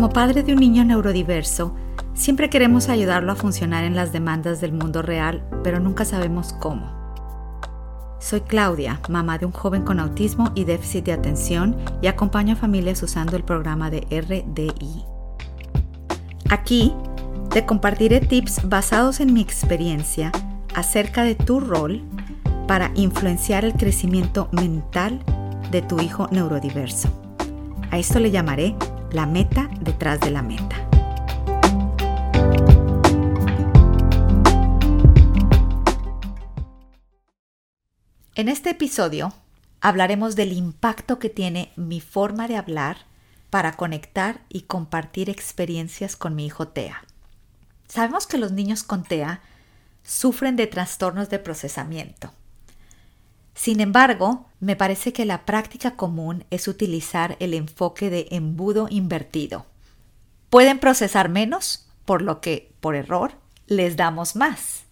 Como padre de un niño neurodiverso, siempre queremos ayudarlo a funcionar en las demandas del mundo real, pero nunca sabemos cómo. Soy Claudia, mamá de un joven con autismo y déficit de atención y acompaño a familias usando el programa de RDI. Aquí te compartiré tips basados en mi experiencia acerca de tu rol para influenciar el crecimiento mental de tu hijo neurodiverso. A esto le llamaré la meta detrás de la meta. En este episodio hablaremos del impacto que tiene mi forma de hablar para conectar y compartir experiencias con mi hijo Tea. Sabemos que los niños con TEA sufren de trastornos de procesamiento. Sin embargo, me parece que la práctica común es utilizar el enfoque de embudo invertido. Pueden procesar menos, por lo que, por error, les damos más.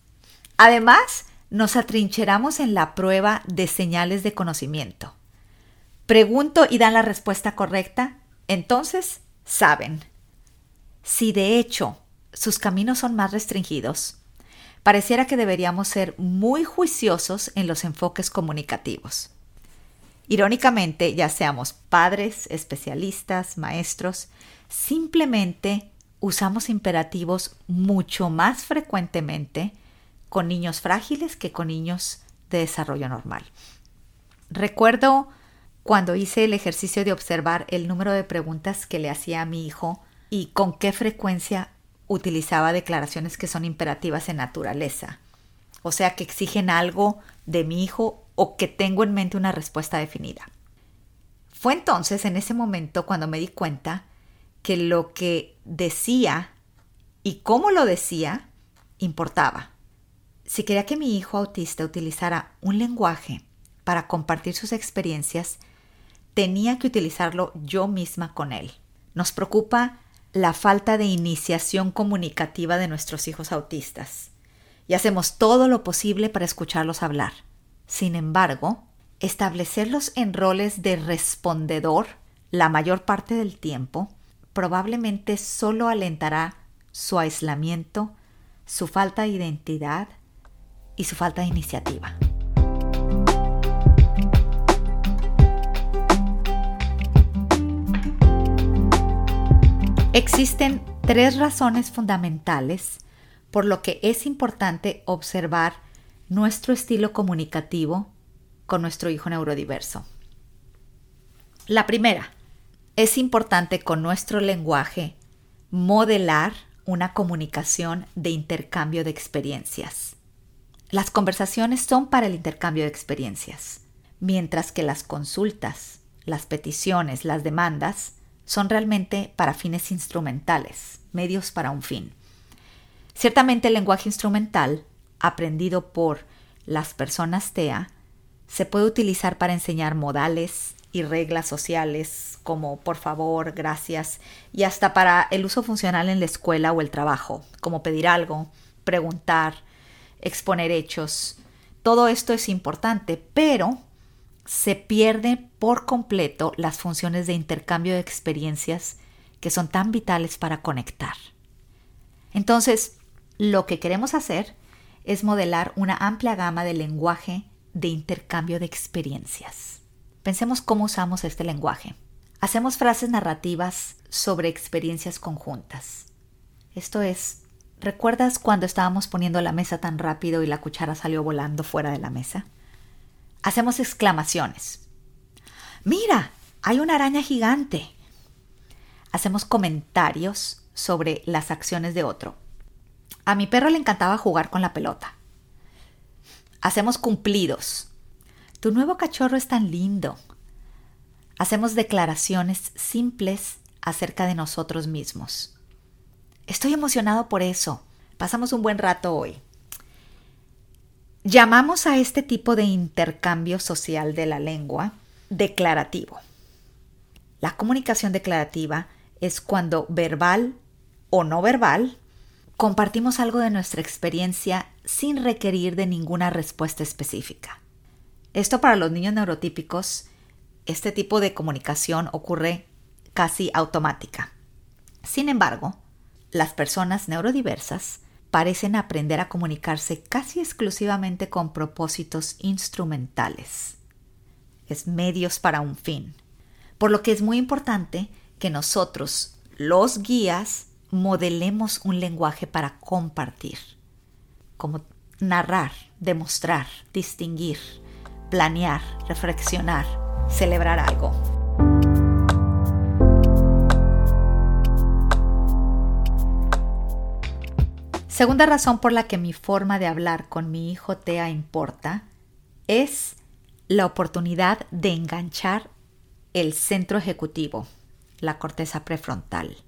Además, nos atrincheramos en la prueba de señales de conocimiento. Pregunto y dan la respuesta correcta, entonces saben. Si de hecho sus caminos son más restringidos, pareciera que deberíamos ser muy juiciosos en los enfoques comunicativos. Irónicamente, ya seamos padres, especialistas, maestros, simplemente usamos imperativos mucho más frecuentemente con niños frágiles que con niños de desarrollo normal. Recuerdo cuando hice el ejercicio de observar el número de preguntas que le hacía a mi hijo y con qué frecuencia utilizaba declaraciones que son imperativas en naturaleza, o sea, que exigen algo de mi hijo o que tengo en mente una respuesta definida. Fue entonces en ese momento cuando me di cuenta que lo que decía y cómo lo decía importaba. Si quería que mi hijo autista utilizara un lenguaje para compartir sus experiencias, tenía que utilizarlo yo misma con él. Nos preocupa la falta de iniciación comunicativa de nuestros hijos autistas y hacemos todo lo posible para escucharlos hablar. Sin embargo, establecerlos en roles de respondedor la mayor parte del tiempo probablemente solo alentará su aislamiento, su falta de identidad y su falta de iniciativa. Existen tres razones fundamentales por lo que es importante observar nuestro estilo comunicativo con nuestro hijo neurodiverso. La primera, es importante con nuestro lenguaje modelar una comunicación de intercambio de experiencias. Las conversaciones son para el intercambio de experiencias, mientras que las consultas, las peticiones, las demandas son realmente para fines instrumentales, medios para un fin. Ciertamente el lenguaje instrumental, aprendido por las personas TEA, se puede utilizar para enseñar modales y reglas sociales como por favor, gracias, y hasta para el uso funcional en la escuela o el trabajo, como pedir algo, preguntar, exponer hechos. Todo esto es importante, pero se pierde por completo las funciones de intercambio de experiencias que son tan vitales para conectar. Entonces, lo que queremos hacer es modelar una amplia gama de lenguaje de intercambio de experiencias. Pensemos cómo usamos este lenguaje. Hacemos frases narrativas sobre experiencias conjuntas. Esto es, ¿recuerdas cuando estábamos poniendo la mesa tan rápido y la cuchara salió volando fuera de la mesa? Hacemos exclamaciones. Mira, hay una araña gigante. Hacemos comentarios sobre las acciones de otro. A mi perro le encantaba jugar con la pelota. Hacemos cumplidos. Tu nuevo cachorro es tan lindo. Hacemos declaraciones simples acerca de nosotros mismos. Estoy emocionado por eso. Pasamos un buen rato hoy. Llamamos a este tipo de intercambio social de la lengua declarativo. La comunicación declarativa es cuando verbal o no verbal compartimos algo de nuestra experiencia sin requerir de ninguna respuesta específica. Esto para los niños neurotípicos, este tipo de comunicación ocurre casi automática. Sin embargo, las personas neurodiversas parecen aprender a comunicarse casi exclusivamente con propósitos instrumentales. Es medios para un fin. Por lo que es muy importante que nosotros, los guías, modelemos un lenguaje para compartir, como narrar, demostrar, distinguir, planear, reflexionar, celebrar algo. Segunda razón por la que mi forma de hablar con mi hijo Tea importa es la oportunidad de enganchar el centro ejecutivo, la corteza prefrontal.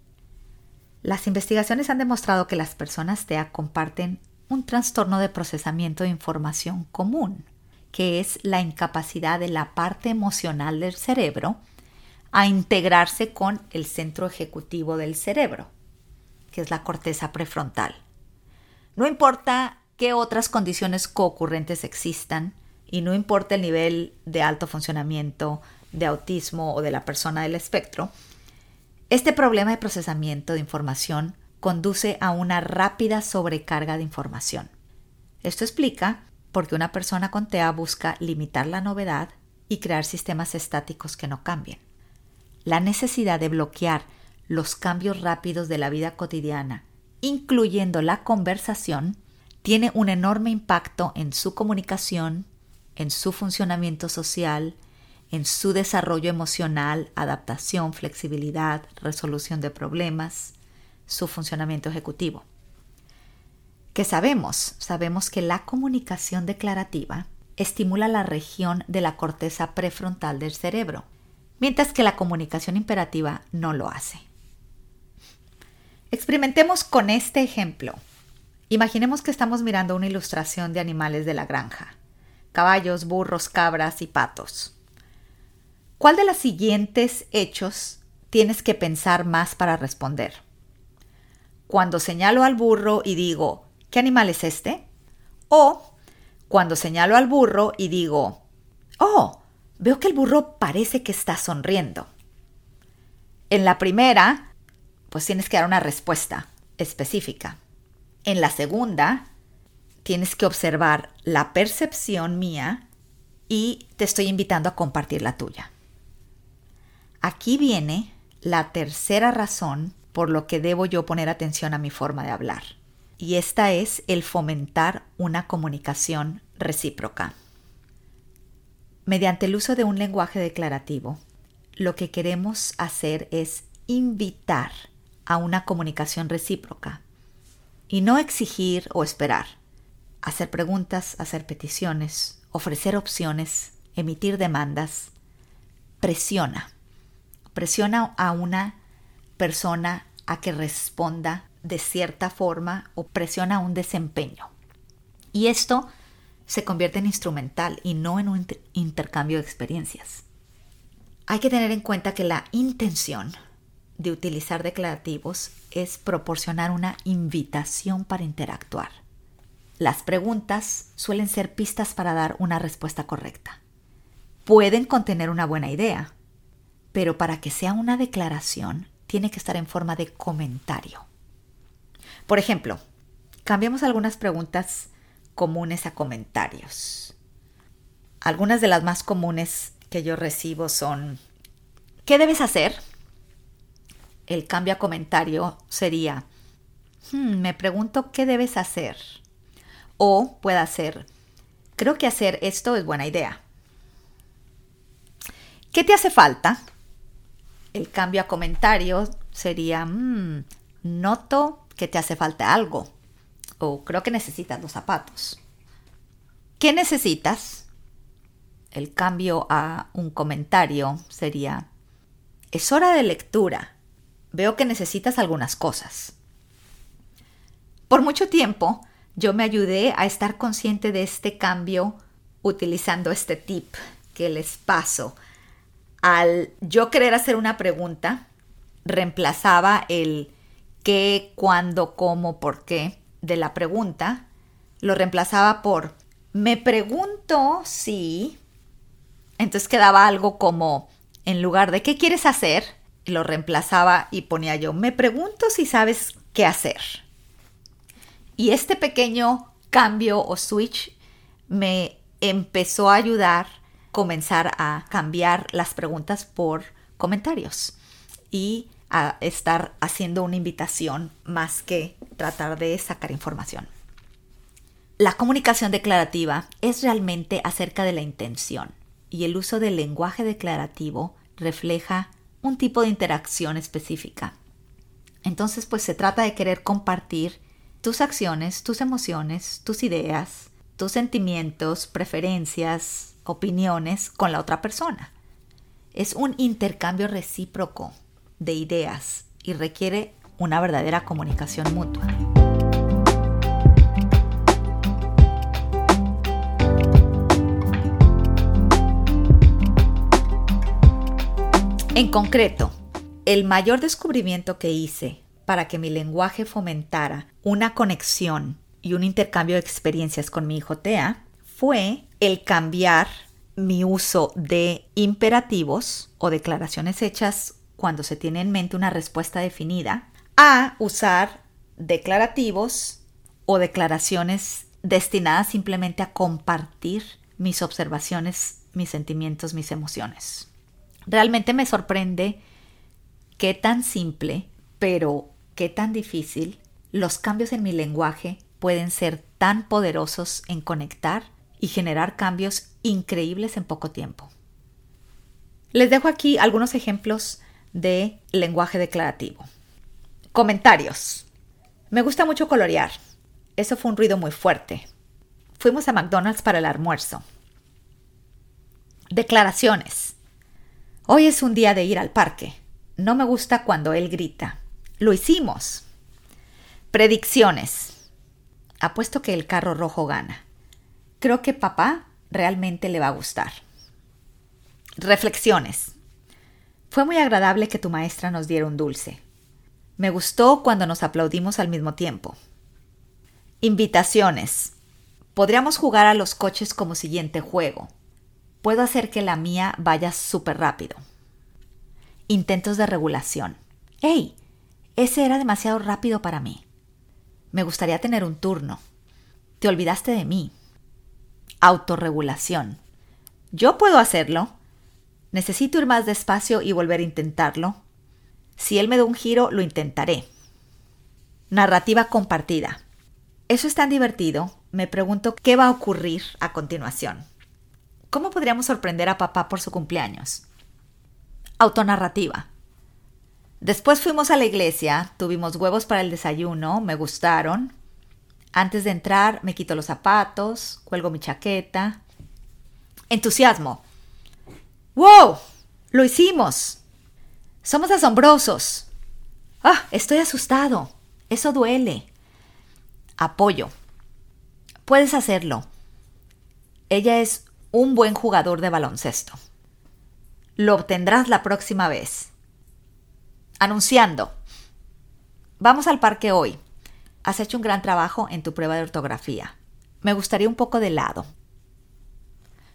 Las investigaciones han demostrado que las personas TEA comparten un trastorno de procesamiento de información común, que es la incapacidad de la parte emocional del cerebro a integrarse con el centro ejecutivo del cerebro, que es la corteza prefrontal. No importa qué otras condiciones coocurrentes existan y no importa el nivel de alto funcionamiento, de autismo o de la persona del espectro, este problema de procesamiento de información conduce a una rápida sobrecarga de información. Esto explica por qué una persona con TEA busca limitar la novedad y crear sistemas estáticos que no cambien. La necesidad de bloquear los cambios rápidos de la vida cotidiana incluyendo la conversación, tiene un enorme impacto en su comunicación, en su funcionamiento social, en su desarrollo emocional, adaptación, flexibilidad, resolución de problemas, su funcionamiento ejecutivo. ¿Qué sabemos? Sabemos que la comunicación declarativa estimula la región de la corteza prefrontal del cerebro, mientras que la comunicación imperativa no lo hace. Experimentemos con este ejemplo. Imaginemos que estamos mirando una ilustración de animales de la granja. Caballos, burros, cabras y patos. ¿Cuál de los siguientes hechos tienes que pensar más para responder? Cuando señalo al burro y digo, ¿qué animal es este? O cuando señalo al burro y digo, oh, veo que el burro parece que está sonriendo. En la primera, pues tienes que dar una respuesta específica. En la segunda, tienes que observar la percepción mía y te estoy invitando a compartir la tuya. Aquí viene la tercera razón por lo que debo yo poner atención a mi forma de hablar. Y esta es el fomentar una comunicación recíproca. Mediante el uso de un lenguaje declarativo, lo que queremos hacer es invitar a una comunicación recíproca y no exigir o esperar. Hacer preguntas, hacer peticiones, ofrecer opciones, emitir demandas, presiona. Presiona a una persona a que responda de cierta forma o presiona un desempeño. Y esto se convierte en instrumental y no en un intercambio de experiencias. Hay que tener en cuenta que la intención de utilizar declarativos es proporcionar una invitación para interactuar. Las preguntas suelen ser pistas para dar una respuesta correcta. Pueden contener una buena idea, pero para que sea una declaración tiene que estar en forma de comentario. Por ejemplo, cambiamos algunas preguntas comunes a comentarios. Algunas de las más comunes que yo recibo son, ¿qué debes hacer el cambio a comentario sería, hmm, me pregunto qué debes hacer. O puede ser, creo que hacer esto es buena idea. ¿Qué te hace falta? El cambio a comentario sería, hmm, noto que te hace falta algo. O creo que necesitas los zapatos. ¿Qué necesitas? El cambio a un comentario sería, es hora de lectura veo que necesitas algunas cosas. Por mucho tiempo yo me ayudé a estar consciente de este cambio utilizando este tip que les paso. Al yo querer hacer una pregunta, reemplazaba el qué, cuándo, cómo, por qué de la pregunta, lo reemplazaba por me pregunto si... Entonces quedaba algo como, en lugar de ¿qué quieres hacer? Lo reemplazaba y ponía yo, me pregunto si sabes qué hacer. Y este pequeño cambio o switch me empezó a ayudar a comenzar a cambiar las preguntas por comentarios y a estar haciendo una invitación más que tratar de sacar información. La comunicación declarativa es realmente acerca de la intención y el uso del lenguaje declarativo refleja un tipo de interacción específica. Entonces, pues se trata de querer compartir tus acciones, tus emociones, tus ideas, tus sentimientos, preferencias, opiniones con la otra persona. Es un intercambio recíproco de ideas y requiere una verdadera comunicación mutua. En concreto, el mayor descubrimiento que hice para que mi lenguaje fomentara una conexión y un intercambio de experiencias con mi hijo Tea fue el cambiar mi uso de imperativos o declaraciones hechas cuando se tiene en mente una respuesta definida a usar declarativos o declaraciones destinadas simplemente a compartir mis observaciones, mis sentimientos, mis emociones. Realmente me sorprende qué tan simple, pero qué tan difícil los cambios en mi lenguaje pueden ser tan poderosos en conectar y generar cambios increíbles en poco tiempo. Les dejo aquí algunos ejemplos de lenguaje declarativo. Comentarios. Me gusta mucho colorear. Eso fue un ruido muy fuerte. Fuimos a McDonald's para el almuerzo. Declaraciones. Hoy es un día de ir al parque. No me gusta cuando él grita. Lo hicimos. Predicciones. Apuesto que el carro rojo gana. Creo que papá realmente le va a gustar. Reflexiones. Fue muy agradable que tu maestra nos diera un dulce. Me gustó cuando nos aplaudimos al mismo tiempo. Invitaciones. Podríamos jugar a los coches como siguiente juego. Puedo hacer que la mía vaya súper rápido. Intentos de regulación. ¡Ey! Ese era demasiado rápido para mí. Me gustaría tener un turno. Te olvidaste de mí. Autorregulación. Yo puedo hacerlo. Necesito ir más despacio y volver a intentarlo. Si él me da un giro, lo intentaré. Narrativa compartida. Eso es tan divertido. Me pregunto qué va a ocurrir a continuación. ¿Cómo podríamos sorprender a papá por su cumpleaños? Autonarrativa. Después fuimos a la iglesia, tuvimos huevos para el desayuno, me gustaron. Antes de entrar me quito los zapatos, cuelgo mi chaqueta. Entusiasmo. ¡Wow! ¡Lo hicimos! Somos asombrosos. ¡Ah! Estoy asustado. Eso duele. Apoyo. Puedes hacerlo. Ella es un buen jugador de baloncesto. Lo obtendrás la próxima vez. Anunciando. Vamos al parque hoy. Has hecho un gran trabajo en tu prueba de ortografía. Me gustaría un poco de lado.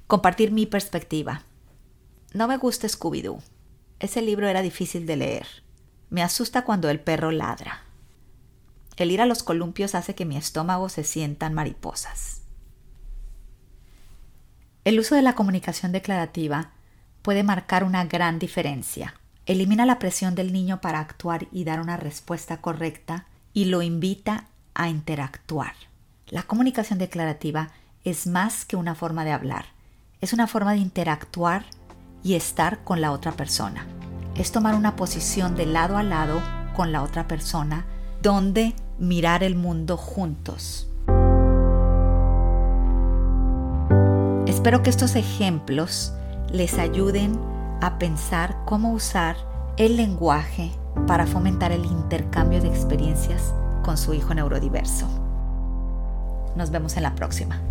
Compartir mi perspectiva. No me gusta Scooby-Doo. Ese libro era difícil de leer. Me asusta cuando el perro ladra. El ir a los columpios hace que mi estómago se sientan mariposas. El uso de la comunicación declarativa puede marcar una gran diferencia. Elimina la presión del niño para actuar y dar una respuesta correcta y lo invita a interactuar. La comunicación declarativa es más que una forma de hablar, es una forma de interactuar y estar con la otra persona. Es tomar una posición de lado a lado con la otra persona donde mirar el mundo juntos. Espero que estos ejemplos les ayuden a pensar cómo usar el lenguaje para fomentar el intercambio de experiencias con su hijo neurodiverso. Nos vemos en la próxima.